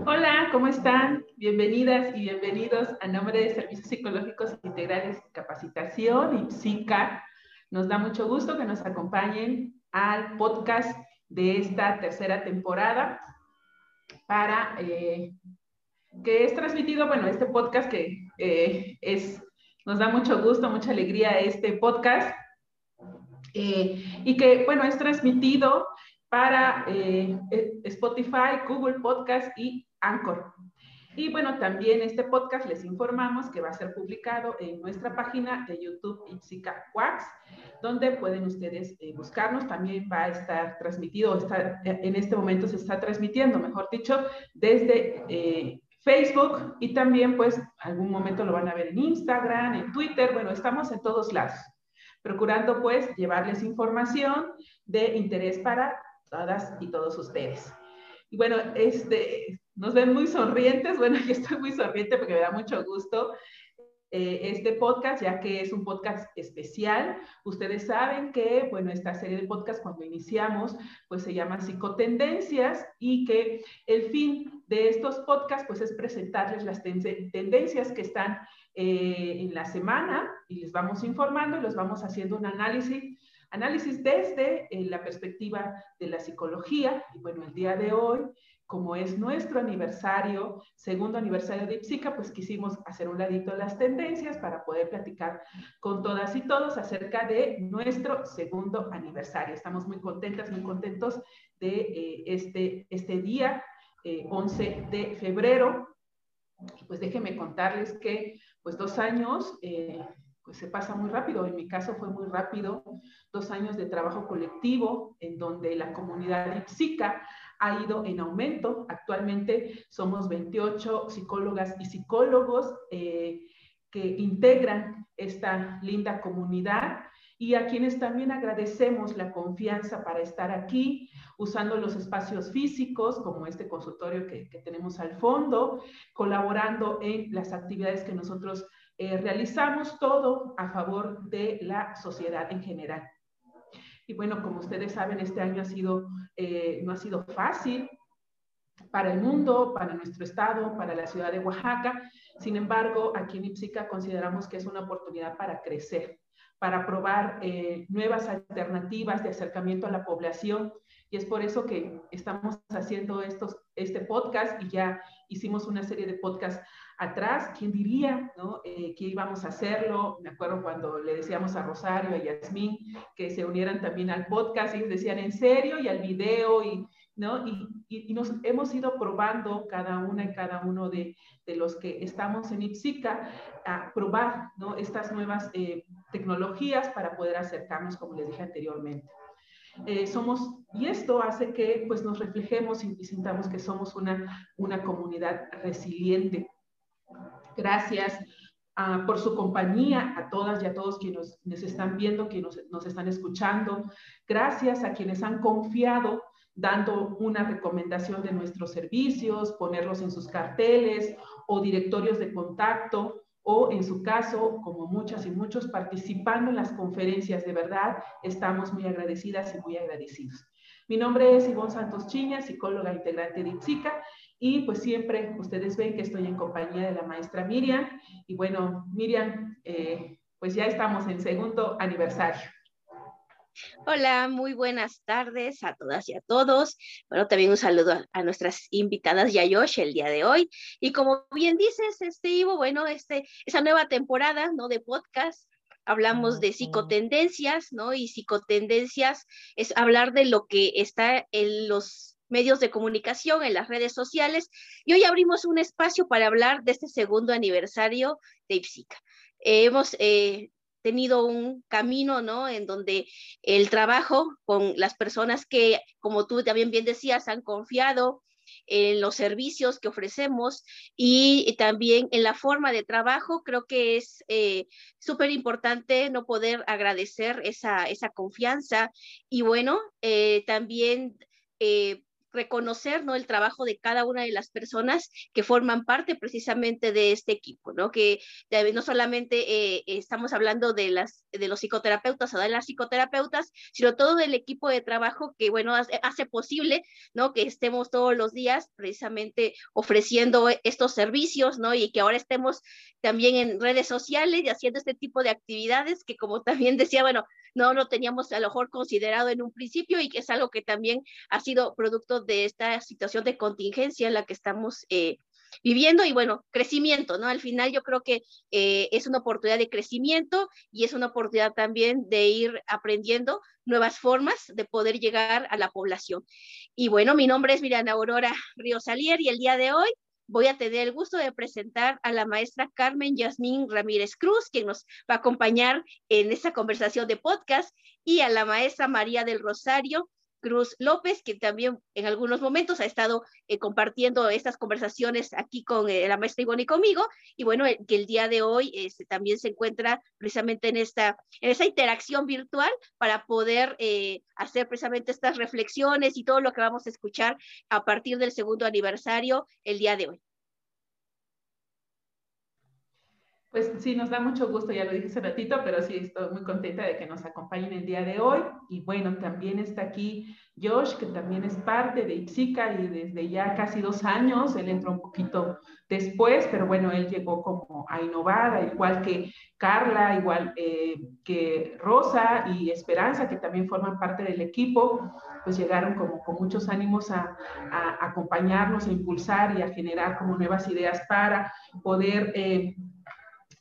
Hola, ¿cómo están? Bienvenidas y bienvenidos a nombre de Servicios Psicológicos Integrales Capacitación y Psica. Nos da mucho gusto que nos acompañen al podcast de esta tercera temporada para eh, que es transmitido, bueno, este podcast que eh, es, nos da mucho gusto, mucha alegría este podcast eh, y que, bueno, es transmitido para Spotify, Google Podcast y Anchor. Y bueno, también este podcast les informamos que va a ser publicado en nuestra página de YouTube Ipsica Wax, donde pueden ustedes eh, buscarnos. También va a estar transmitido, está, en este momento se está transmitiendo, mejor dicho, desde eh, Facebook y también pues algún momento lo van a ver en Instagram, en Twitter, bueno, estamos en todos lados, procurando pues llevarles información de interés para todas y todos ustedes. Y bueno, este, nos ven muy sonrientes. Bueno, yo estoy muy sonriente porque me da mucho gusto eh, este podcast, ya que es un podcast especial. Ustedes saben que, bueno, esta serie de podcast cuando iniciamos, pues se llama Psicotendencias y que el fin de estos podcasts, pues es presentarles las tendencias que están eh, en la semana y les vamos informando y los vamos haciendo un análisis análisis desde eh, la perspectiva de la psicología. Y bueno, el día de hoy, como es nuestro aniversario, segundo aniversario de Ipsica, pues quisimos hacer un ladito de las tendencias para poder platicar con todas y todos acerca de nuestro segundo aniversario. Estamos muy contentas, muy contentos de eh, este, este día, 11 eh, de febrero. Pues déjenme contarles que pues dos años pues se pasa muy rápido. En mi caso fue muy rápido, dos años de trabajo colectivo en donde la comunidad psica ha ido en aumento. Actualmente somos 28 psicólogas y psicólogos eh, que integran esta linda comunidad y a quienes también agradecemos la confianza para estar aquí, usando los espacios físicos como este consultorio que tenemos al fondo, colaborando en las actividades que nosotros eh, realizamos todo a favor de la sociedad en general. Y bueno, como ustedes saben, este año ha sido, eh, no ha sido fácil para el mundo, para nuestro estado, para la ciudad de Oaxaca. Sin embargo, aquí en Ipsica consideramos que es una oportunidad para crecer, para probar eh, nuevas alternativas de acercamiento a la población. Y es por eso que estamos haciendo estos, este podcast y ya hicimos una serie de podcasts atrás, ¿quién diría ¿no? Eh, que íbamos a hacerlo? Me acuerdo cuando le decíamos a Rosario, a Yasmín, que se unieran también al podcast, y ellos decían, ¿en serio? Y al video, y, ¿no? Y, y, nos hemos ido probando cada una y cada uno de, de los que estamos en Ipsica a probar ¿no? estas nuevas eh, tecnologías para poder acercarnos, como les dije anteriormente. Eh, somos, y esto hace que pues, nos reflejemos y, sintamos que somos una, una comunidad resiliente. Gracias ah, por su compañía, a todas y a todos quienes nos, están viendo, quienes nos, nos están escuchando. Gracias a quienes han confiado dando una recomendación de nuestros servicios, ponerlos en sus carteles o directorios de contacto o en su caso, como muchas y muchos, participando en las conferencias. De verdad, estamos muy agradecidas y muy agradecidos. Mi nombre es Ivonne Santos Chiña, psicóloga integrante de IPSICA, y pues siempre ustedes ven que estoy en compañía de la maestra Miriam. Y bueno, Miriam, eh, pues ya estamos en segundo aniversario. Hola, muy buenas tardes a todas y a todos. Bueno, también un saludo a, nuestras invitadas y a Josh el día de hoy. Y como bien dices, este Ivo, bueno, este, esa nueva temporada, ¿no? De podcast, hablamos de psicotendencias, ¿no? Y psicotendencias es hablar de lo que está en los medios de comunicación, en las redes sociales, y hoy abrimos un espacio para hablar de este segundo aniversario de IPSICA. hemos eh, tenido un camino, ¿no? En donde el trabajo con las personas que, como tú también bien decías, han confiado en los servicios que ofrecemos y también en la forma de trabajo, creo que es eh, súper importante no poder agradecer esa, esa confianza y bueno, eh, también reconocer ¿no? el trabajo de cada una de las personas que forman parte precisamente de este equipo, ¿no? que no solamente eh, estamos hablando de, las, de los psicoterapeutas o de las psicoterapeutas, sino todo el equipo de trabajo que bueno, hace, posible ¿no? que estemos todos los días precisamente ofreciendo estos servicios ¿no? y que ahora estemos también en redes sociales y haciendo este tipo de actividades que como también decía, bueno, no lo teníamos a lo mejor considerado en un principio y que es algo que también ha sido producto de esta situación de contingencia en la que estamos eh, viviendo y bueno, crecimiento, ¿no? Al final yo creo que eh, es una oportunidad de crecimiento y es una oportunidad también de ir aprendiendo nuevas formas de poder llegar a la población. Y bueno, mi nombre es Miriam Aurora Ríos Salier y el día de hoy voy a tener el gusto de presentar a la maestra Carmen Yasmín Ramírez Cruz, quien nos va a acompañar en esta conversación de podcast, y a la maestra María del Rosario Cruz López, que también en algunos momentos ha estado eh, compartiendo estas conversaciones aquí con eh, la maestra Ivonne y conmigo, y bueno, eh, que el día de hoy este, también se encuentra precisamente en esta, en esa interacción virtual para poder hacer precisamente estas reflexiones y todo lo que vamos a escuchar a partir del segundo aniversario el día de hoy. Pues sí, nos da mucho gusto, ya lo dije hace ratito, pero sí, estoy muy contenta de que nos acompañen el día de hoy. Y bueno, también está aquí Josh, que también es parte de Ipsica y desde ya casi dos años, él entró un poquito después, pero bueno, él llegó como a innovar, igual que Carla, igual eh, que Rosa y Esperanza, que también forman parte del equipo, pues llegaron como con muchos ánimos a, a acompañarnos, a impulsar y a generar como nuevas ideas para poder... Eh,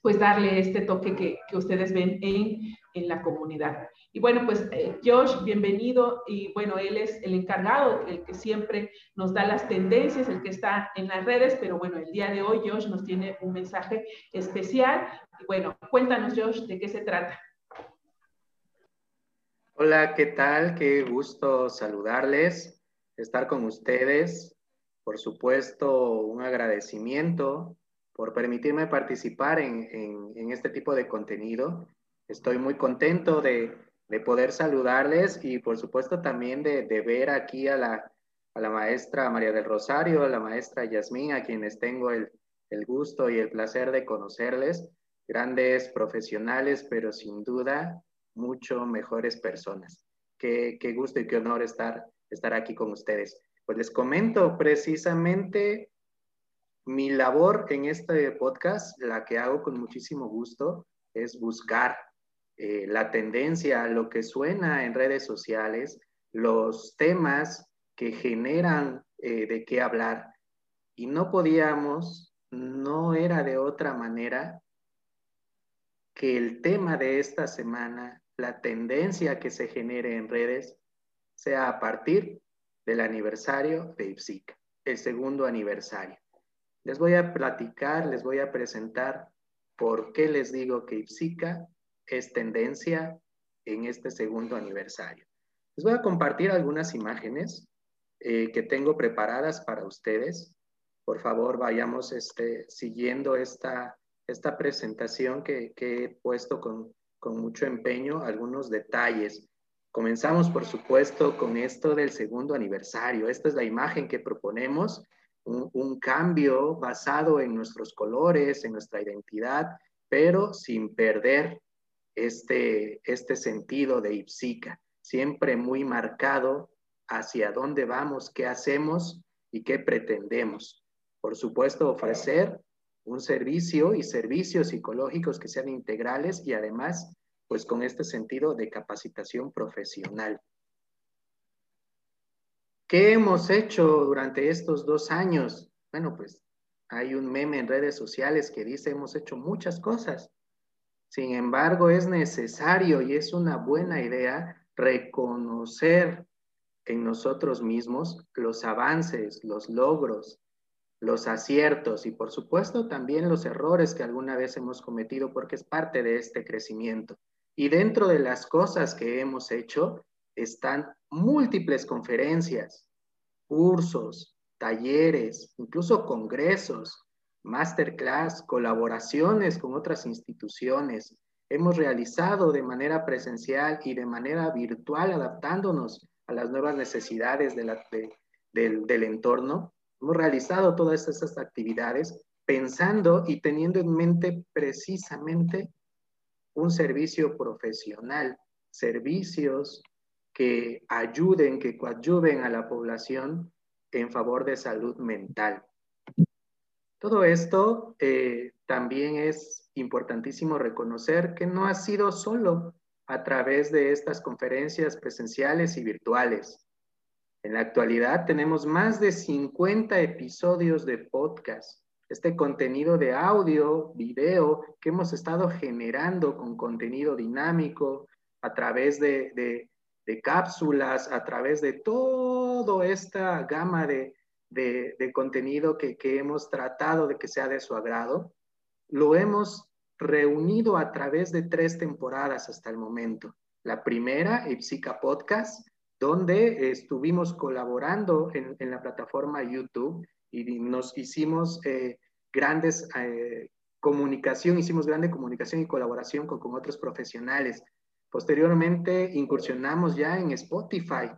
pues darle este toque que, que ustedes ven en, en, la comunidad. Y bueno, pues eh, Josh, bienvenido. Y bueno, él es el encargado, el que siempre nos da las tendencias, el que está en las redes, pero bueno, el día de hoy Josh nos tiene un mensaje especial. Y bueno, cuéntanos Josh, ¿de qué se trata? Hola, ¿qué tal? Qué gusto saludarles, estar con ustedes. Por supuesto, un agradecimiento por permitirme participar en, en, este tipo de contenido. Estoy muy contento de, de, poder saludarles y por supuesto también de, de ver aquí a la, a la, maestra María del Rosario, a la maestra Yasmín, a quienes tengo el, el gusto y el placer de conocerles. Grandes profesionales, pero sin duda mucho mejores personas. Qué, qué gusto y qué honor estar, estar aquí con ustedes. Pues les comento, precisamente mi labor en este podcast, la que hago con muchísimo gusto, es buscar eh, la tendencia, lo que suena en redes sociales, los temas que generan eh, de qué hablar. Y no podíamos, no era de otra manera que el tema de esta semana, la tendencia que se genere en redes, sea a partir del aniversario de IPSIC, el segundo aniversario. Les voy a platicar, les voy a presentar por qué les digo que Ipsica es tendencia en este segundo aniversario. Les voy a compartir algunas imágenes eh, que tengo preparadas para ustedes. Por favor, vayamos este, siguiendo esta, esta presentación que, que he puesto con, con mucho empeño, algunos detalles. Comenzamos, por supuesto, con esto del segundo aniversario. Esta es la imagen que proponemos un, cambio basado en nuestros colores, en nuestra identidad, pero sin perder este, este sentido de Ipsica, siempre muy marcado hacia dónde vamos, qué hacemos y qué pretendemos. Por supuesto, ofrecer un servicio y servicios psicológicos que sean integrales y además, pues con este sentido de capacitación profesional. ¿Qué hemos hecho durante estos dos años? Bueno, pues hay un meme en redes sociales que dice hemos hecho muchas cosas. Sin embargo, es necesario y es una buena idea reconocer en nosotros mismos los avances, los logros, los aciertos y por supuesto también los errores que alguna vez hemos cometido porque es parte de este crecimiento. Y dentro de las cosas que hemos hecho están múltiples conferencias, cursos, talleres, incluso congresos, masterclass, colaboraciones con otras instituciones. Hemos realizado de manera presencial y de manera virtual, adaptándonos a las nuevas necesidades de, del, del entorno. Hemos realizado todas estas actividades pensando y teniendo en mente precisamente un servicio profesional, servicios que ayuden, que coadyuven a la población en favor de salud mental. Todo esto eh, también es importantísimo reconocer que no ha sido solo a través de estas conferencias presenciales y virtuales. En la actualidad tenemos más de 50 episodios de podcast, este contenido de audio, video que hemos estado generando con contenido dinámico a través de, cápsulas, a través de toda esta gama de, contenido que, que hemos tratado de que sea de su agrado. Lo hemos reunido a través de tres temporadas hasta el momento. La primera, Ipsica Podcast, donde estuvimos colaborando en, la plataforma YouTube y nos hicimos eh, grandes eh, comunicación, hicimos grande comunicación y colaboración con, con otros profesionales. Posteriormente incursionamos ya en Spotify,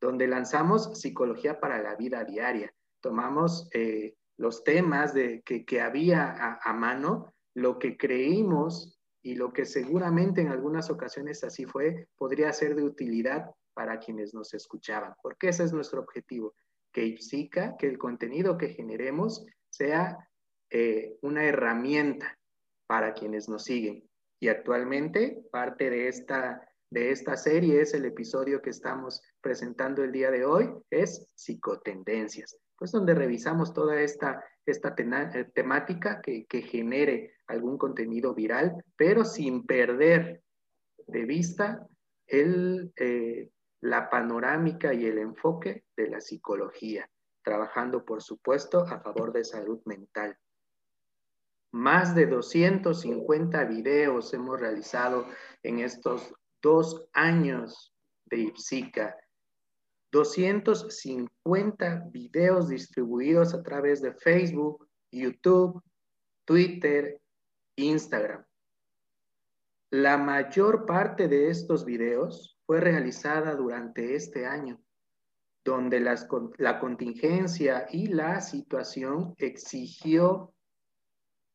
donde lanzamos Psicología para la Vida Diaria. Tomamos eh, los temas de, que, había a, a, mano, lo que creímos y lo que seguramente en algunas ocasiones así fue, podría ser de utilidad para quienes nos escuchaban, porque ese es nuestro objetivo, que IPSICA, que el contenido que generemos sea eh, una herramienta para quienes nos siguen. Y actualmente parte de esta, de esta serie es el episodio que estamos presentando el día de hoy, es psicotendencias, pues donde revisamos toda esta, esta eh, temática que, genere algún contenido viral, pero sin perder de vista el, eh, la panorámica y el enfoque de la psicología, trabajando, por supuesto, a favor de salud mental. Más de 250 videos hemos realizado en estos dos años de IPSICA. 250 videos distribuidos a través de Facebook, YouTube, Twitter, Instagram. La mayor parte de estos videos fue realizada durante este año, donde la contingencia y la situación exigió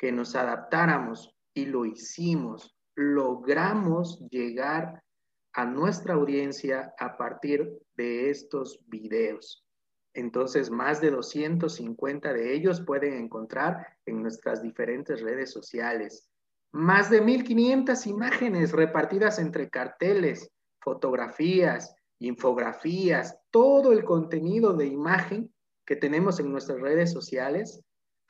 que nos adaptáramos y lo hicimos. Logramos llegar a nuestra audiencia a partir de estos videos. Entonces, más de 250 de ellos pueden encontrar en nuestras diferentes redes sociales. Más de 1500 imágenes repartidas entre carteles, fotografías, infografías, todo el contenido de imagen que tenemos en nuestras redes sociales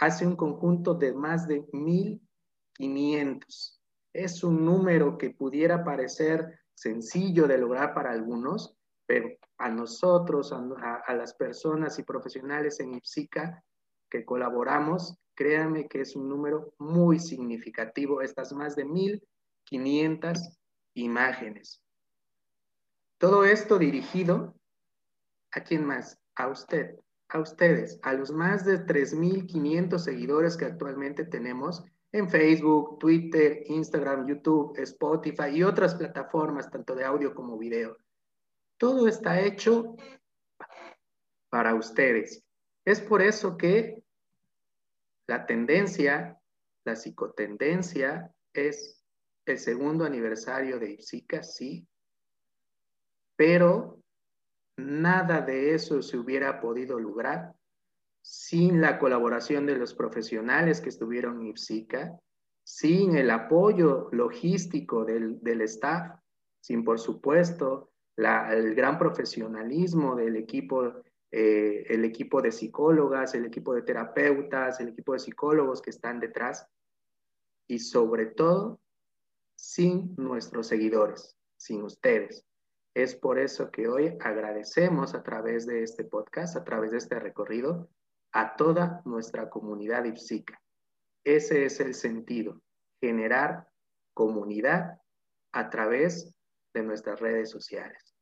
hace un conjunto de más de 1500. Es un número que pudiera parecer sencillo de lograr para algunos, pero a nosotros, a, las personas y profesionales en IPSICA que colaboramos, créanme que es un número muy significativo, estas más de 1500 imágenes. Todo esto dirigido a quién más? A usted, a ustedes, a los más de 3.500 seguidores que actualmente tenemos en Facebook, Twitter, Instagram, YouTube, Spotify y otras plataformas, tanto de audio como video. Todo está hecho para ustedes. Es por eso que la tendencia, la psicotendencia, es el segundo aniversario de IPSICA, sí, pero nada de eso se hubiera podido lograr sin la colaboración de los profesionales que estuvieron en IPSICA, sin el apoyo logístico del, staff, sin por supuesto el gran profesionalismo del equipo, eh, el equipo de psicólogas, el equipo de terapeutas, el equipo de psicólogos que están detrás y sobre todo sin nuestros seguidores, sin ustedes. Es por eso que hoy agradecemos a través de este podcast, a través de este recorrido, a toda nuestra comunidad IPSICA. Ese es el sentido, generar comunidad a través de nuestras redes sociales.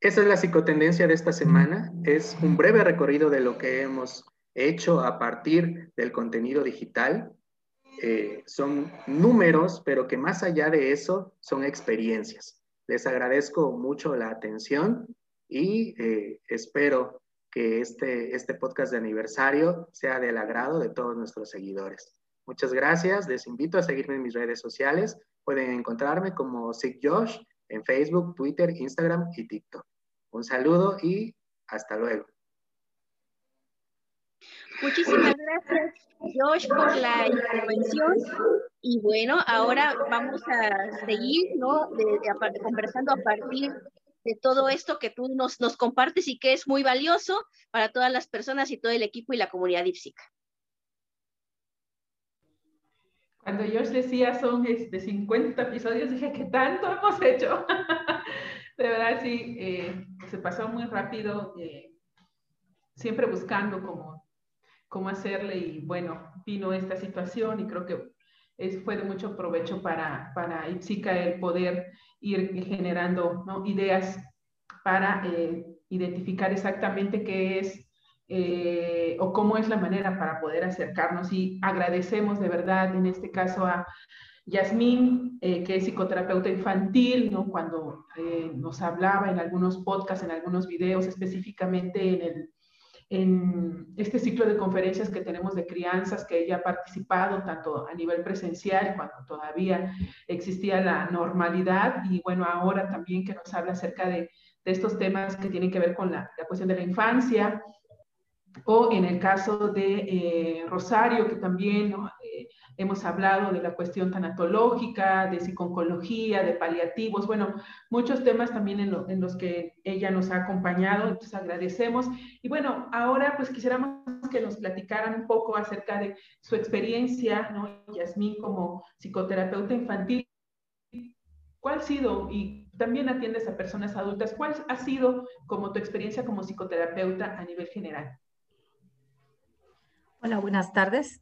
Esa es la psicotendencia de esta semana. Es un breve recorrido de lo que hemos hecho a partir del contenido digital. Eh, son números, pero que más allá de eso son experiencias. Les agradezco mucho la atención y eh, espero que este, este podcast de aniversario sea del agrado de todos nuestros seguidores. Muchas gracias, les invito a seguirme en mis redes sociales. Pueden encontrarme como Sig Josh en Facebook, Twitter, Instagram y TikTok. Un saludo y hasta luego. Muchísimas gracias, Josh, por la intervención. Y bueno, ahora vamos a seguir, ¿no? conversando a partir de todo esto que tú nos, nos compartes y que es muy valioso para todas las personas y todo el equipo y la comunidad IPSICA. Cuando Josh decía son este, 50 episodios, dije, ¿qué tanto hemos hecho? de verdad, sí, eh, se pasó muy rápido, eh, siempre buscando cómo, cómo hacerle y bueno, vino esta situación y creo que fue de mucho provecho para, para Ipsica el poder ir generando ideas para eh, identificar exactamente qué es o cómo es la manera para poder acercarnos y agradecemos de verdad en este caso a Yasmín, eh, que es psicoterapeuta infantil, ¿no? cuando eh, nos hablaba en algunos podcasts, en algunos videos, específicamente en, el, en este ciclo de conferencias que tenemos de crianzas, que ella ha participado tanto a nivel presencial, cuando todavía existía la normalidad, y bueno, ahora también que nos habla acerca de, de estos temas que tienen que ver con la, la cuestión de la infancia, o en el caso de eh, Rosario, que también ¿no? Hemos hablado de la cuestión tanatológica, de psiconcología, de paliativos, bueno, muchos temas también en, los que ella nos ha acompañado, entonces agradecemos. Y bueno, ahora pues quisiéramos que nos platicaran un poco acerca de su experiencia, ¿no? Yasmín como psicoterapeuta infantil, ¿cuál ha sido, y también atiendes a personas adultas, cuál ha sido como tu experiencia como psicoterapeuta a nivel general? Hola, buenas tardes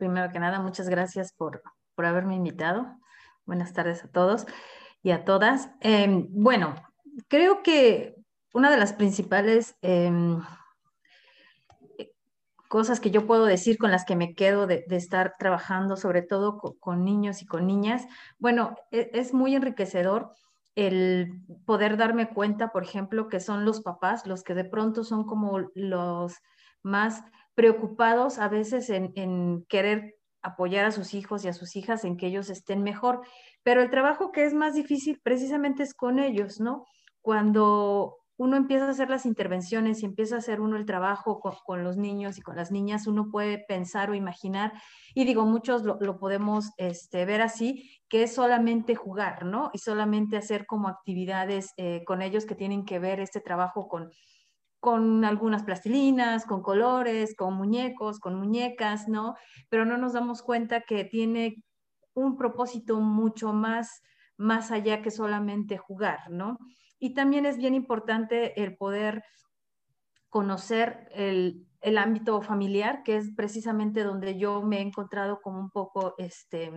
primero que nada, muchas gracias por, por haberme invitado. Buenas tardes a todos y a todas. Em, bueno, creo que una de las principales em, cosas que yo puedo decir con las que me quedo de, estar trabajando, sobre todo con, niños y con niñas, bueno, es, es muy enriquecedor el poder darme cuenta, por ejemplo, que son los papás los que de pronto son como los más preocupados a veces en, querer apoyar a sus hijos y a sus hijas en que ellos estén mejor, pero el trabajo que es más difícil precisamente es con ellos, ¿no? Cuando uno empieza a hacer las intervenciones y empieza a hacer uno el trabajo con, los niños y con las niñas, uno puede pensar o imaginar, y digo, muchos lo, podemos este, ver así, que es solamente jugar, ¿no? Y solamente hacer como actividades eh, con ellos que tienen que ver este trabajo con, con algunas plastilinas, con colores, con muñecos, con muñecas, ¿no? Pero no nos damos cuenta que tiene un propósito mucho más, más allá que solamente jugar, ¿no? Y también es bien importante el poder conocer el, el ámbito familiar, que es precisamente donde yo me he encontrado como un poco este,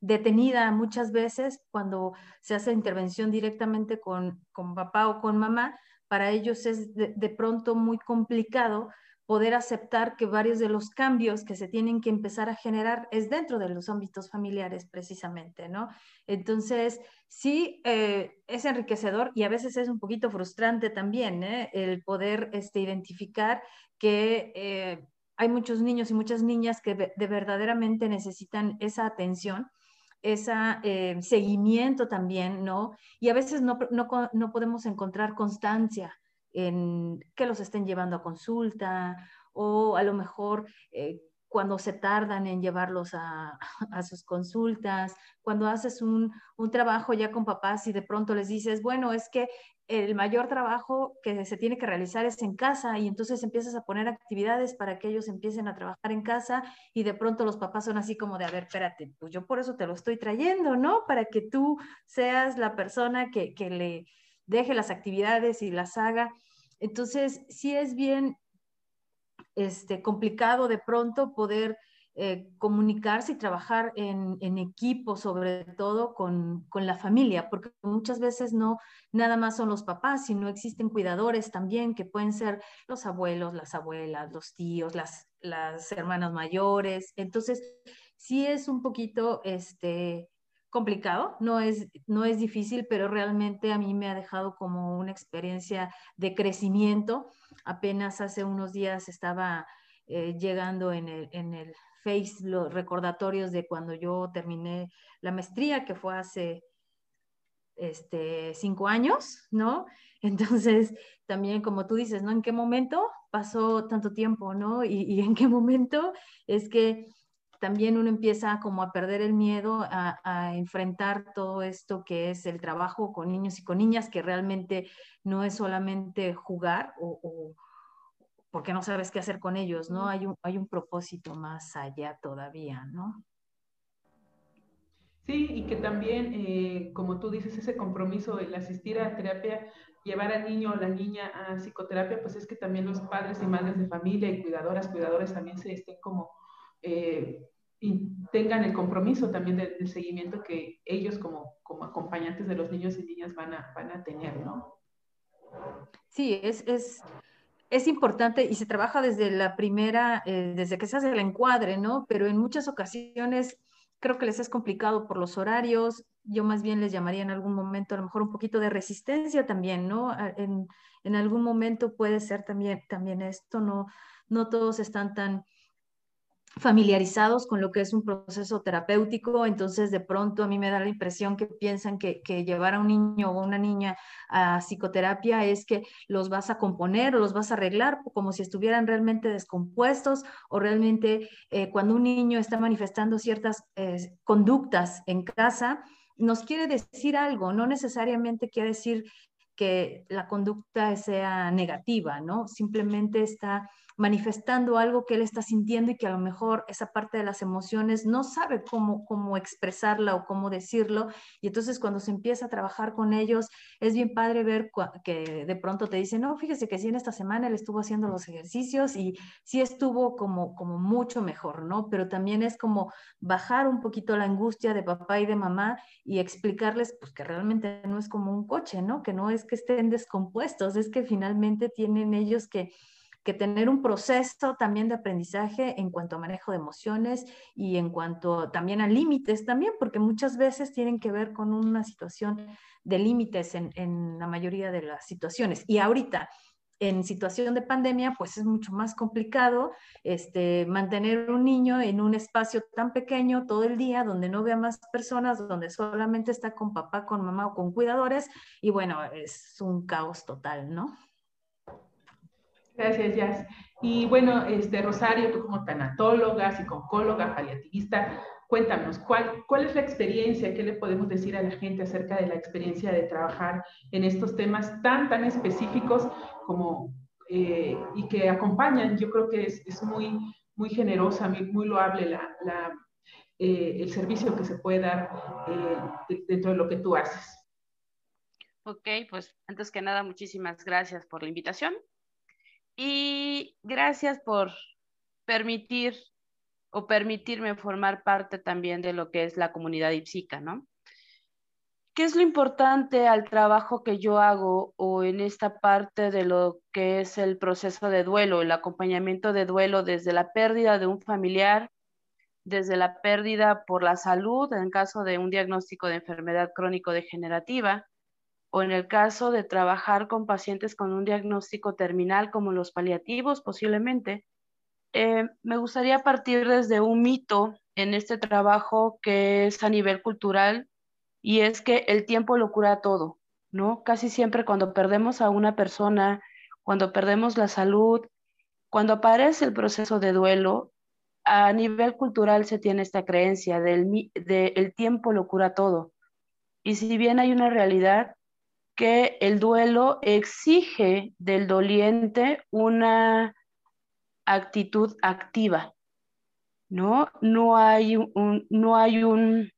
detenida muchas veces cuando se hace intervención directamente con, con papá o con mamá, para ellos es de, pronto muy complicado poder aceptar que varios de los cambios que se tienen que empezar a generar es dentro de los ámbitos familiares precisamente, ¿no? Entonces, sí, eh, es enriquecedor y a veces es un poquito frustrante también, ¿eh? El poder este, identificar que eh, hay muchos niños y muchas niñas que de verdaderamente necesitan esa atención ese eh, seguimiento también, ¿no? Y a veces no, no, podemos encontrar constancia en que los estén llevando a consulta o a lo mejor eh, cuando se tardan en llevarlos a, a sus consultas, cuando haces un, un, trabajo ya con papás y de pronto les dices, bueno, es que el mayor trabajo que se tiene que realizar es en casa y entonces empiezas a poner actividades para que ellos empiecen a trabajar en casa y de pronto los papás son así como de, a ver, espérate, pues yo por eso te lo estoy trayendo, ¿no? Para que tú seas la persona que, que le deje las actividades y las haga. Entonces, sí es bien este, complicado de pronto poder eh, comunicarse y trabajar en, equipo, sobre todo con, la familia, porque muchas veces no nada más son los papás, sino existen cuidadores también, que pueden ser los abuelos, las abuelas, los tíos, las, las hermanas mayores. Entonces, sí es un poquito este, complicado, no es, no es difícil, pero realmente a mí me ha dejado como una experiencia de crecimiento. Apenas hace unos días estaba eh, llegando en el, en el Face los recordatorios de cuando yo terminé la maestría, que fue hace este, cinco años, ¿no? Entonces, también como tú dices, ¿no? ¿En qué momento pasó tanto tiempo, ¿no? Y, en qué momento es que también uno empieza como a perder el miedo a, enfrentar todo esto que es el trabajo con niños y con niñas, que realmente no es solamente jugar o, porque no sabes qué hacer con ellos, ¿no? Hay un, hay un propósito más allá todavía, ¿no? Sí, y que también, eh, como tú dices, ese compromiso, el asistir a terapia, llevar al niño o la niña a psicoterapia, pues es que también los padres y madres de familia y cuidadoras, cuidadores también se estén como, eh, y tengan el compromiso también del, seguimiento que ellos como, como acompañantes de los niños y niñas van a, van a tener, ¿no? Sí, es, es, es importante y se trabaja desde la primera, eh, desde que se hace el encuadre, ¿no? Pero en muchas ocasiones creo que les es complicado por los horarios. Yo más bien les llamaría en algún momento a lo mejor un poquito de resistencia también, ¿no? En, en algún momento puede ser también, también esto, no, no todos están tan familiarizados con lo que es un proceso terapéutico, entonces de pronto a mí me da la impresión que piensan que, llevar a un niño o una niña a psicoterapia es que los vas a componer o los vas a arreglar como si estuvieran realmente descompuestos o realmente eh, cuando un niño está manifestando ciertas eh, conductas en casa, nos quiere decir algo, no necesariamente quiere decir que la conducta sea negativa, ¿no? Simplemente está manifestando algo que él está sintiendo y que a lo mejor esa parte de las emociones no sabe cómo, cómo expresarla o cómo decirlo. Y entonces cuando se empieza a trabajar con ellos, es bien padre ver que de pronto te dicen, no, fíjese que sí, en esta semana él estuvo haciendo los ejercicios y sí estuvo como, como mucho mejor, ¿no? Pero también es como bajar un poquito la angustia de papá y de mamá y explicarles pues que realmente no es como un coche, ¿no? Que no es que estén descompuestos, es que finalmente tienen ellos que que tener un proceso también de aprendizaje en cuanto a manejo de emociones y en cuanto también a límites también, porque muchas veces tienen que ver con una situación de límites en, en la mayoría de las situaciones. Y ahorita, en situación de pandemia, pues es mucho más complicado este, mantener un niño en un espacio tan pequeño todo el día, donde no vea más personas, donde solamente está con papá, con mamá o con cuidadores, y bueno, es un caos total, ¿no? Gracias, Jazz. Y bueno, este, Rosario, tú como tanatóloga, psicóloga, paliativista, cuéntanos, ¿cuál, ¿cuál es la experiencia? ¿Qué le podemos decir a la gente acerca de la experiencia de trabajar en estos temas tan, tan específicos como, eh, y que acompañan? Yo creo que es, es muy, muy generosa, muy, muy loable la, la, eh, el servicio que se puede dar eh, dentro de lo que tú haces. Ok, pues antes que nada, muchísimas gracias por la invitación. Y gracias por permitir o permitirme formar parte también de lo que es la comunidad IPSICA, ¿no? ¿Qué es lo importante al trabajo que yo hago o en esta parte de lo que es el proceso de duelo, el acompañamiento de duelo desde la pérdida de un familiar, desde la pérdida por la salud, en caso de un diagnóstico de enfermedad crónico-degenerativa, o en el caso de trabajar con pacientes con un diagnóstico terminal como los paliativos posiblemente, eh, me gustaría partir desde un mito en este trabajo que es a nivel cultural y es que el tiempo lo cura todo, ¿no? Casi siempre cuando perdemos a una persona, cuando perdemos la salud, cuando aparece el proceso de duelo, a nivel cultural se tiene esta creencia del de el tiempo lo cura todo. Y si bien hay una realidad, que el duelo exige del doliente una actitud activa, ¿no? No hay un, no hay un,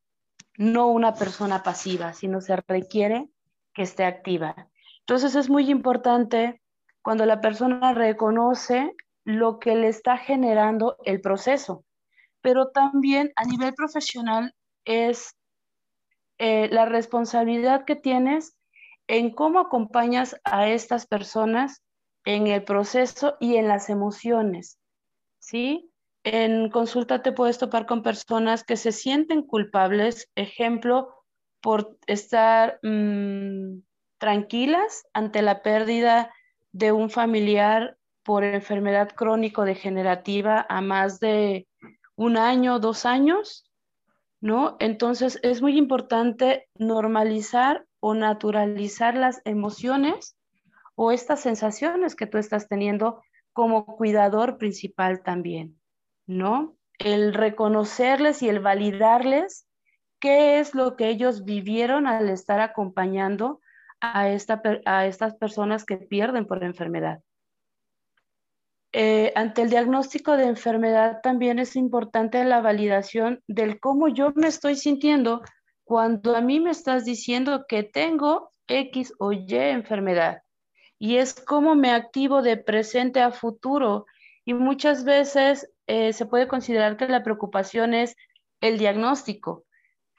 no una persona pasiva, sino se requiere que esté activa. Entonces es muy importante cuando la persona reconoce lo que le está generando el proceso, pero también a nivel profesional es eh, la responsabilidad que tienes en cómo acompañas a estas personas en el proceso y en las emociones, ¿sí? en consulta te puedes topar con personas que se sienten culpables, ejemplo, por estar mm, tranquilas ante la pérdida de un familiar por enfermedad crónico-degenerativa a más de un año, dos años, ¿no? Entonces es muy importante normalizar o naturalizar las emociones o estas sensaciones que tú estás teniendo como cuidador principal también, ¿no? El reconocerles y el validarles qué es lo que ellos vivieron al estar acompañando a, esta, a estas personas que pierden por enfermedad. Eh, ante el diagnóstico de enfermedad también es importante la validación del cómo yo me estoy sintiendo cuando a mí me estás diciendo que tengo X o Y enfermedad. Y es cómo me activo de presente a futuro. Y muchas veces eh, se puede considerar que la preocupación es el diagnóstico.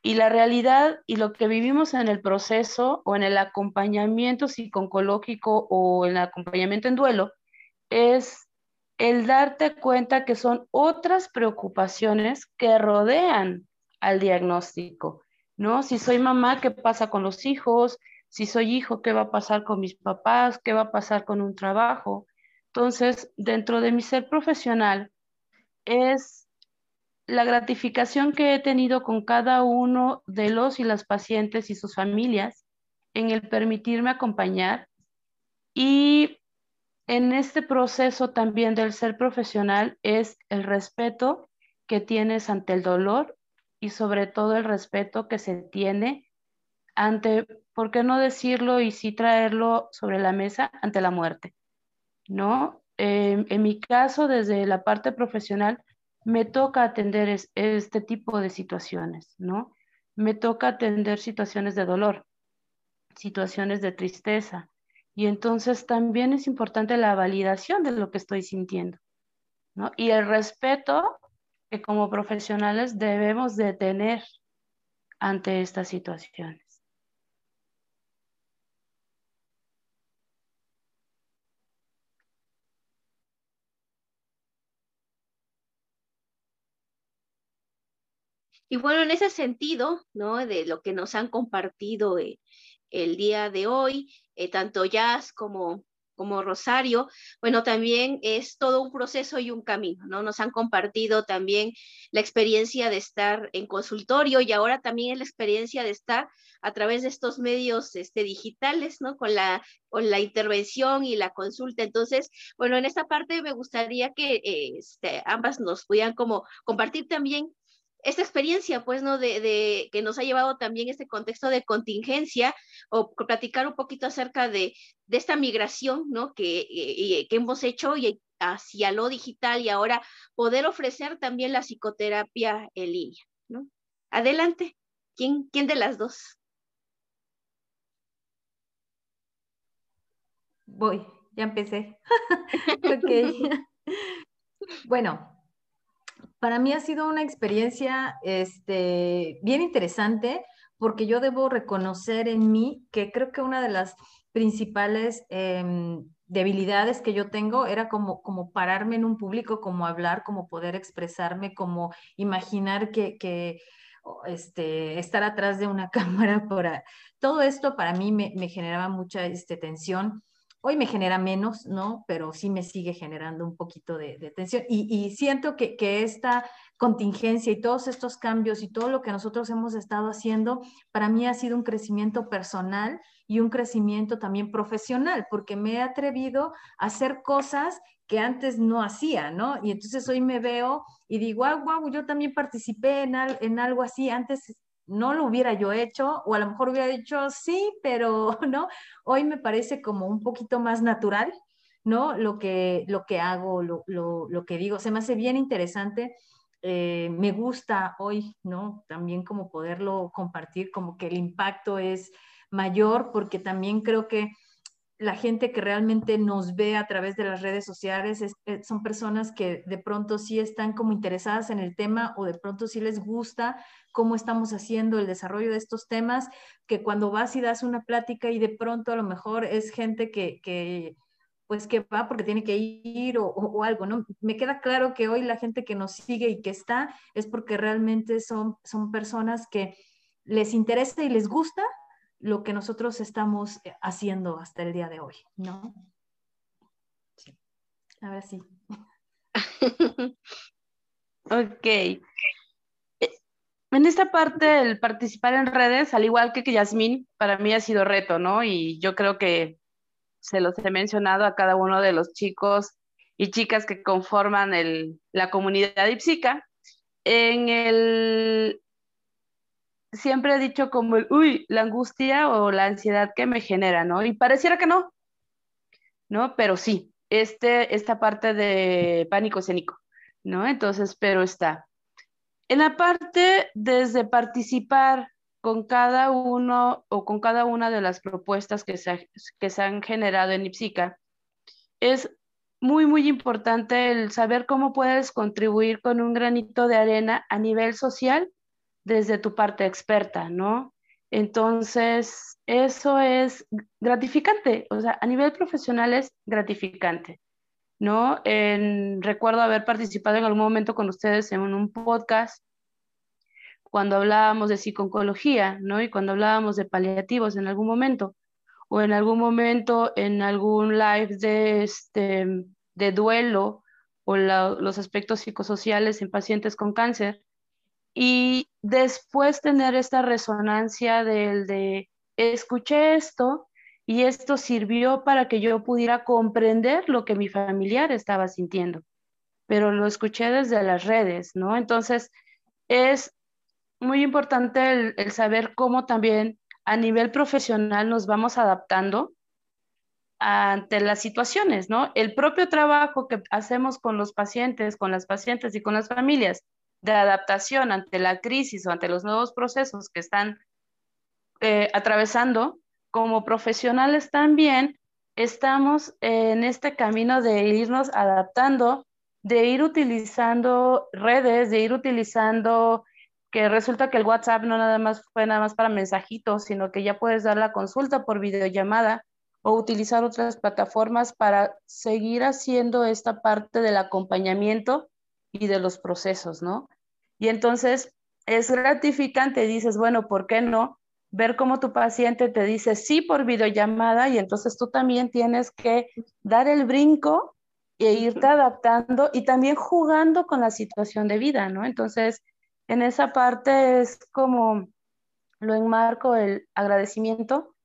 Y la realidad y lo que vivimos en el proceso o en el acompañamiento psicológico o en el acompañamiento en duelo es el darte cuenta que son otras preocupaciones que rodean al diagnóstico, ¿no? Si soy mamá, ¿qué pasa con los hijos? Si soy hijo, ¿qué va a pasar con mis papás? ¿Qué va a pasar con un trabajo? Entonces, dentro de mi ser profesional, es la gratificación que he tenido con cada uno de los y las pacientes y sus familias en el permitirme acompañar y en este proceso también del ser profesional es el respeto que tienes ante el dolor y sobre todo el respeto que se tiene ante, ¿por qué no decirlo y sí traerlo sobre la mesa ante la muerte? ¿No? Em, en mi caso, desde la parte profesional, me toca atender este tipo de situaciones, ¿no? Me toca atender situaciones de dolor, situaciones de tristeza, y entonces también es importante la validación de lo que estoy sintiendo, ¿no? Y el respeto que como profesionales debemos de tener ante estas situaciones. Y bueno, en ese sentido, ¿no? De lo que nos han compartido eh, el día de hoy, eh, tanto Jazz como, como Rosario, bueno, también es todo un proceso y un camino, ¿no? Nos han compartido también la experiencia de estar en consultorio y ahora también la experiencia de estar a través de estos medios este, digitales, ¿no? Con la, con la intervención y la consulta. Entonces, bueno, en esta parte me gustaría que este, ambas nos pudieran como compartir también esta experiencia, pues, ¿no? De, que nos ha llevado también este contexto de contingencia o platicar un poquito acerca de, esta migración, ¿no? Que, que hemos hecho y hacia lo digital y ahora poder ofrecer también la psicoterapia en línea, ¿no? Adelante. ¿Quién, quién de las dos? Voy, ya empecé. ok. bueno, para mí ha sido una experiencia este, bien interesante porque yo debo reconocer en mí que creo que una de las principales em, debilidades que yo tengo era como, como pararme en un público, como hablar, como poder expresarme, como imaginar que, este, estar atrás de una cámara. Por, todo esto para mí me, me generaba mucha este, tensión Hoy me genera menos, ¿no? Pero sí me sigue generando un poquito de, tensión. Y, siento que, esta contingencia y todos estos cambios y todo lo que nosotros hemos estado haciendo, para mí ha sido un crecimiento personal y un crecimiento también profesional, porque me he atrevido a hacer cosas que antes no hacía, ¿no? Y entonces hoy me veo y digo, ah, wow, yo también participé en, en algo así, antes no lo hubiera yo hecho, o a lo mejor hubiera dicho sí, pero no, hoy me parece como un poquito más natural, ¿no? Lo que, lo que hago, lo, lo, que digo, se me hace bien interesante. Eh, me gusta hoy, ¿no? También como poderlo compartir, como que el impacto es mayor, porque también creo que la gente que realmente nos ve a través de las redes sociales eh, son personas que de pronto sí están como interesadas en el tema o de pronto sí les gusta cómo estamos haciendo el desarrollo de estos temas, que cuando vas y das una plática y de pronto a lo mejor es gente que, pues que va porque tiene que ir o, o, algo, ¿no? Me queda claro que hoy la gente que nos sigue y que está es porque realmente son, son personas que les interesa y les gusta lo que nosotros estamos eh, haciendo hasta el día de hoy, ¿no? Sí. Ahora sí. ok. Eh, en esta parte, el participar en redes, al igual que, que Yasmín, para mí ha sido reto, ¿no? Y yo creo que se los he mencionado a cada uno de los chicos y chicas que conforman el, la comunidad Ipsica. En el, siempre he dicho como el, uy, la angustia o la ansiedad que me genera, ¿no? Y pareciera que no, ¿no? Pero sí, este, esta parte de pánico escénico, ¿no? Entonces, pero está. En la parte desde participar con cada uno o con cada una de las propuestas que se, que se han generado en IPSICA, es muy, muy importante el saber cómo puedes contribuir con un granito de arena a nivel social desde tu parte experta, ¿no? Entonces, eso es gratificante, o sea, a nivel profesional es gratificante, ¿no? recuerdo haber participado en algún momento con ustedes en un podcast cuando hablábamos de psicología, ¿no? Y cuando hablábamos de paliativos en algún momento, o en algún momento en algún live de, este, de duelo o los aspectos psicosociales en pacientes con cáncer, y después tener esta resonancia del de escuché esto y esto sirvió para que yo pudiera comprender lo que mi familiar estaba sintiendo, pero lo escuché desde las redes, ¿no? Entonces es muy importante el, saber cómo también a nivel profesional nos vamos adaptando ante las situaciones, ¿no? El propio trabajo que hacemos con los pacientes, con las pacientes y con las familias de adaptación ante la crisis o ante los nuevos procesos que están eh, atravesando, como profesionales también estamos en este camino de irnos adaptando, de ir utilizando redes, de ir utilizando que resulta que el WhatsApp no nada más fue nada más para mensajitos, sino que ya puedes dar la consulta por videollamada o utilizar otras plataformas para seguir haciendo esta parte del acompañamiento y de los procesos, ¿no? Y entonces es gratificante, dices, bueno, ¿por qué no? Ver cómo tu paciente te dice sí por videollamada y entonces tú también tienes que dar el brinco e irte adaptando y también jugando con la situación de vida, ¿no? Entonces, en esa parte es como lo enmarco el agradecimiento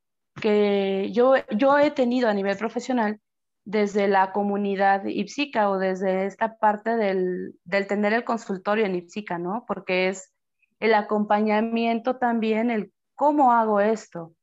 que yo, yo he tenido a nivel profesional desde la comunidad IPSICA o desde esta parte del, tener el consultorio en IPSICA, ¿no? Porque es el acompañamiento también, el cómo hago esto,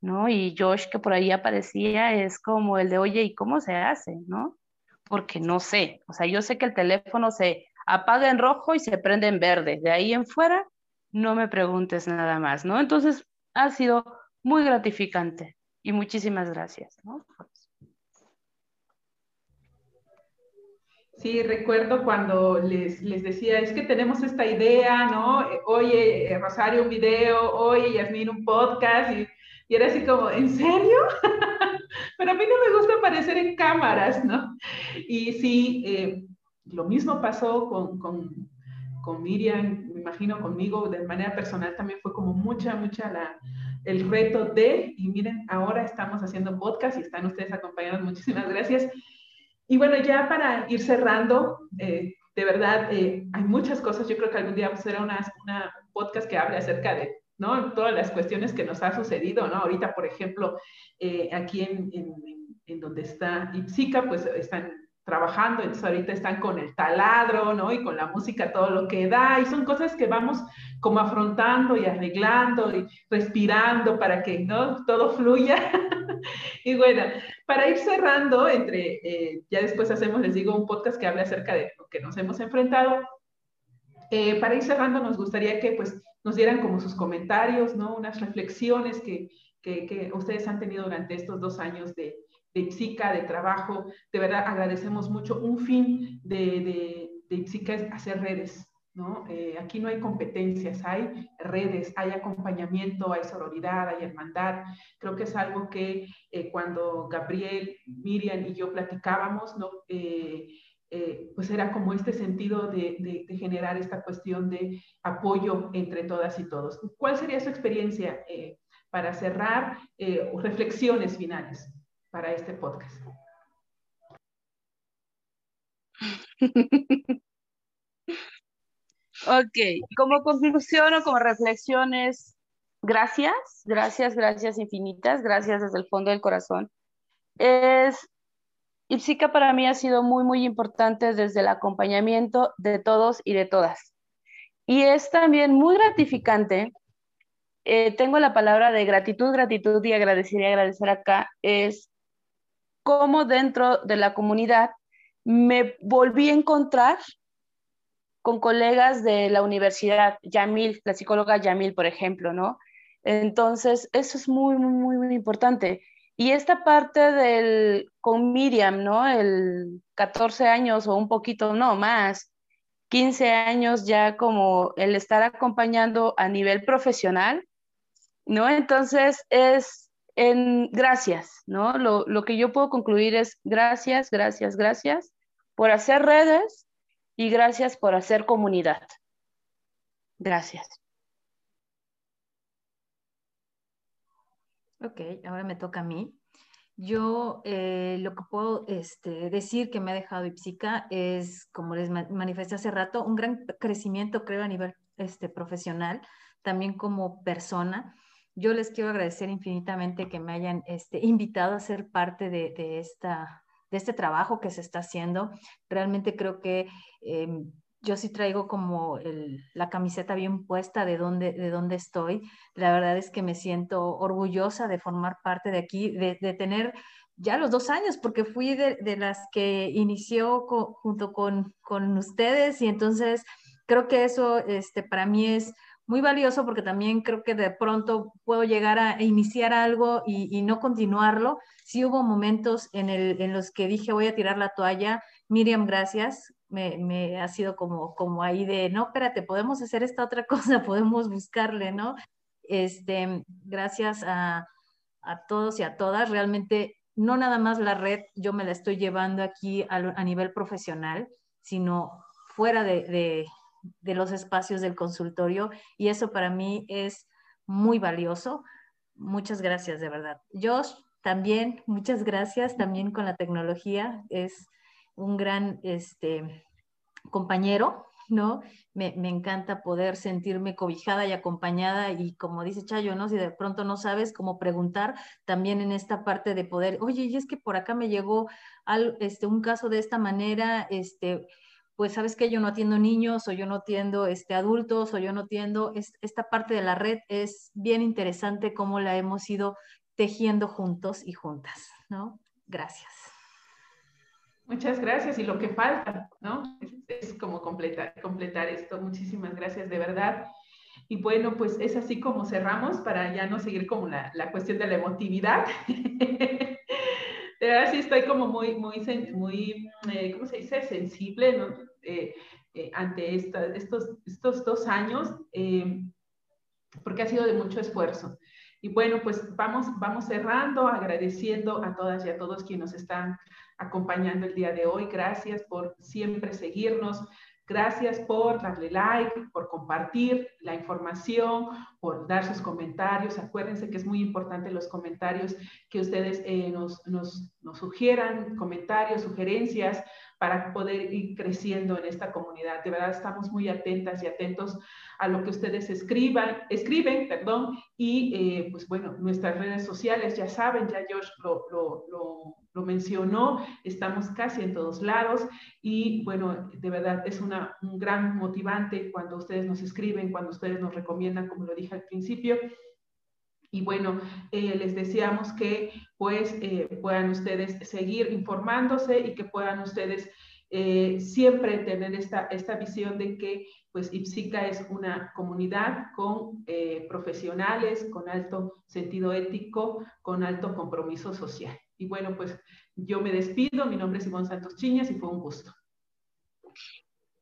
¿no? Y Josh, que por ahí aparecía, es como el de, oye, ¿y cómo se hace, no? Porque no sé, o sea, yo sé que el teléfono se apaga en rojo y se prende en verde, de ahí en fuera, no me preguntes nada más, ¿no? Entonces, ha sido muy gratificante y muchísimas gracias, ¿no? Sí, recuerdo cuando les, les, decía, es que tenemos esta idea, ¿no? Oye, Rosario, un video, oye, Yasmin, un podcast, y, y era así como, ¿en serio? Pero a mí no me gusta aparecer en cámaras, ¿no? Y sí, eh, lo mismo pasó con, con, con, Miriam, me imagino conmigo, de manera personal también fue como mucha, mucha la, el reto de, y miren, ahora estamos haciendo podcast y están ustedes acompañados, muchísimas gracias. Y bueno, ya para ir cerrando, eh, de verdad, eh, hay muchas cosas. Yo creo que algún día vamos a hacer una, podcast que hable acerca de ¿no? todas las cuestiones que nos ha sucedido. ¿no? Ahorita, por ejemplo, eh, aquí en, en, en, donde está Ipsica, pues están trabajando, entonces ahorita están con el taladro, ¿no? Y con la música todo lo que da, y son cosas que vamos como afrontando y arreglando y respirando para que, ¿no? Todo fluya. y bueno, para ir cerrando, entre, eh, ya después hacemos, les digo, un podcast que habla acerca de lo que nos hemos enfrentado. Eh, para ir cerrando, nos gustaría que pues nos dieran como sus comentarios, ¿no? Unas reflexiones que, que ustedes han tenido durante estos dos años de, de Ipsica, de trabajo. De verdad agradecemos mucho. Un fin de, de, de Ipsica es hacer redes, ¿no? Eh, aquí no hay competencias, hay redes, hay acompañamiento, hay sororidad, hay hermandad. Creo que es algo que eh, cuando Gabriel, Miriam y yo platicábamos, ¿no? Eh, pues era como este sentido de, de, generar esta cuestión de apoyo entre todas y todos. ¿Cuál sería su experiencia para cerrar reflexiones finales para este podcast? Ok, como conclusión o como reflexiones, gracias, gracias, gracias infinitas, gracias desde el fondo del corazón. Es, Ipsica para mí ha sido muy, muy importante desde el acompañamiento de todos y de todas. Y es también muy gratificante, eh, tengo la palabra de gratitud, gratitud y agradecer y agradecer acá, es cómo dentro de la comunidad me volví a encontrar con colegas de la universidad, Yamil, la psicóloga Yamil, por ejemplo, ¿no? Entonces, eso es muy, muy, muy importante. Y esta parte del, con Miriam, ¿no? El 14 años o un poquito, no, más, 15 años ya como el estar acompañando a nivel profesional, ¿no? Entonces, es gracias, ¿no? Lo, lo que yo puedo concluir es gracias, gracias, gracias por hacer redes, y gracias por hacer comunidad. Gracias. Ok, ahora me toca a mí. Yo eh, lo que puedo este, decir que me ha dejado Ipsica es, como les manifesté hace rato, un gran crecimiento, creo, a nivel este, profesional, también como persona. Yo les quiero agradecer infinitamente que me hayan este, invitado a ser parte de, este trabajo que se está haciendo. Realmente creo que em, yo sí traigo como la camiseta bien puesta de dónde, de dónde estoy. La verdad es que me siento orgullosa de formar parte de aquí, de, tener ya los dos años, porque fui de, las que inició junto con, con, ustedes y entonces creo que eso este, para mí es muy valioso porque también creo que de pronto puedo llegar a iniciar algo y, no continuarlo. Sí hubo momentos en, el, en, los que dije voy a tirar la toalla. Miriam, gracias. Me, me, ha sido como, como ahí de, no, espérate, podemos hacer esta otra cosa, podemos buscarle, ¿no? Este, gracias a, a todos y a todas. Realmente no nada más la red, yo me la estoy llevando aquí a, a nivel profesional, sino fuera de, de los espacios del consultorio y eso para mí es muy valioso. Muchas gracias, de verdad. Josh, también, muchas gracias, también con la tecnología, es un gran este, compañero, ¿no? Me, me, encanta poder sentirme cobijada y acompañada y como dice Chayo, ¿no? Si de pronto no sabes cómo preguntar, también en esta parte de poder, oye, y es que por acá me llegó este, un caso de esta manera, este, pues sabes que yo no atiendo niños o yo no atiendo este, adultos o yo no atiendo, esta parte de la red es bien interesante cómo la hemos ido tejiendo juntos y juntas, ¿no? Gracias. Muchas gracias y lo que falta, ¿no? Es, como completar, completar esto. Muchísimas gracias de verdad. Y bueno, pues es así como cerramos para ya no seguir como la, la cuestión de la emotividad. de verdad sí estoy como muy, muy, muy, eh, ¿cómo se dice? Sensible, ¿no? Eh, eh, ante estos, estos dos años, eh, porque ha sido de mucho esfuerzo. Y bueno, pues vamos, vamos cerrando, agradeciendo a todas y a todos quienes nos están acompañando el día de hoy. Gracias por siempre seguirnos. Gracias por darle like, por compartir la información, por dar sus comentarios. Acuérdense que es muy importante los comentarios que ustedes nos, nos, nos sugieran, comentarios, sugerencias, para poder ir creciendo en esta comunidad. De verdad estamos muy atentas y atentos a lo que ustedes escriban, escriben, perdón, y eh, pues bueno, nuestras redes sociales, ya saben, ya Josh lo, lo, lo, lo, mencionó, estamos casi en todos lados y bueno, de verdad es una, un gran motivante cuando ustedes nos escriben, cuando ustedes nos recomiendan, como lo dije al principio, y bueno, eh, les deseamos que pues eh, puedan ustedes seguir informándose y que puedan ustedes eh, siempre tener esta, esta visión de que pues IPSICA es una comunidad con profesionales, con alto sentido ético, con alto compromiso social. Y bueno, pues yo me despido, mi nombre es Simón Santos Chiñas y fue un gusto.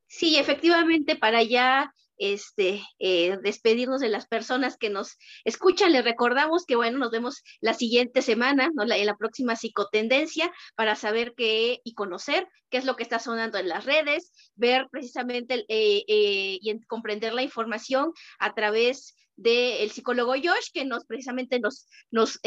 Sí, efectivamente, para ya este, eh, despedirnos de las personas que nos escuchan. Les recordamos que, bueno, nos vemos la siguiente semana, ¿no? en la próxima psicotendencia, para saber qué y conocer qué es lo que está sonando en las redes, ver precisamente eh, eh, y comprender la información a través del psicólogo Josh, que nos precisamente nos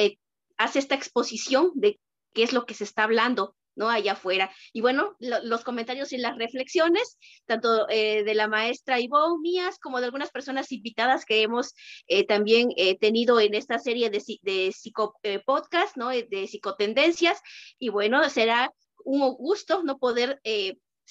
hace esta exposición de qué es lo que se está hablando ¿no? Allá afuera. Y bueno, los comentarios y las reflexiones, tanto eh, de la maestra Ivonne, mías, como de algunas personas invitadas que hemos eh, también eh, tenido en esta serie de, de psico, podcast, ¿no? De psicotendencias. Y bueno, será un gusto no poder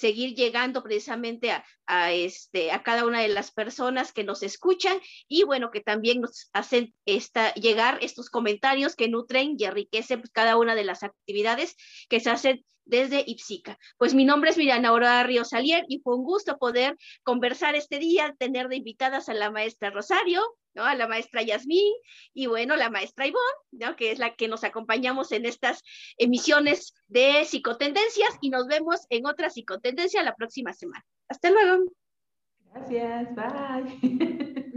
seguir llegando precisamente a, este, a cada una de las personas que nos escuchan y bueno, que también nos hacen esta, llegar estos comentarios que nutren y enriquecen pues, cada una de las actividades que se hacen desde Ipsica. Pues mi nombre es Miriam Aurora Ríos Salier y fue un gusto poder conversar este día, tener de invitadas a la maestra Rosario, ¿no? A la maestra Yasmín y bueno, la maestra Ivonne, ¿no? Que es la que nos acompañamos en estas emisiones de psicotendencias y nos vemos en otra psicotendencia la próxima semana. Hasta luego. Gracias, bye.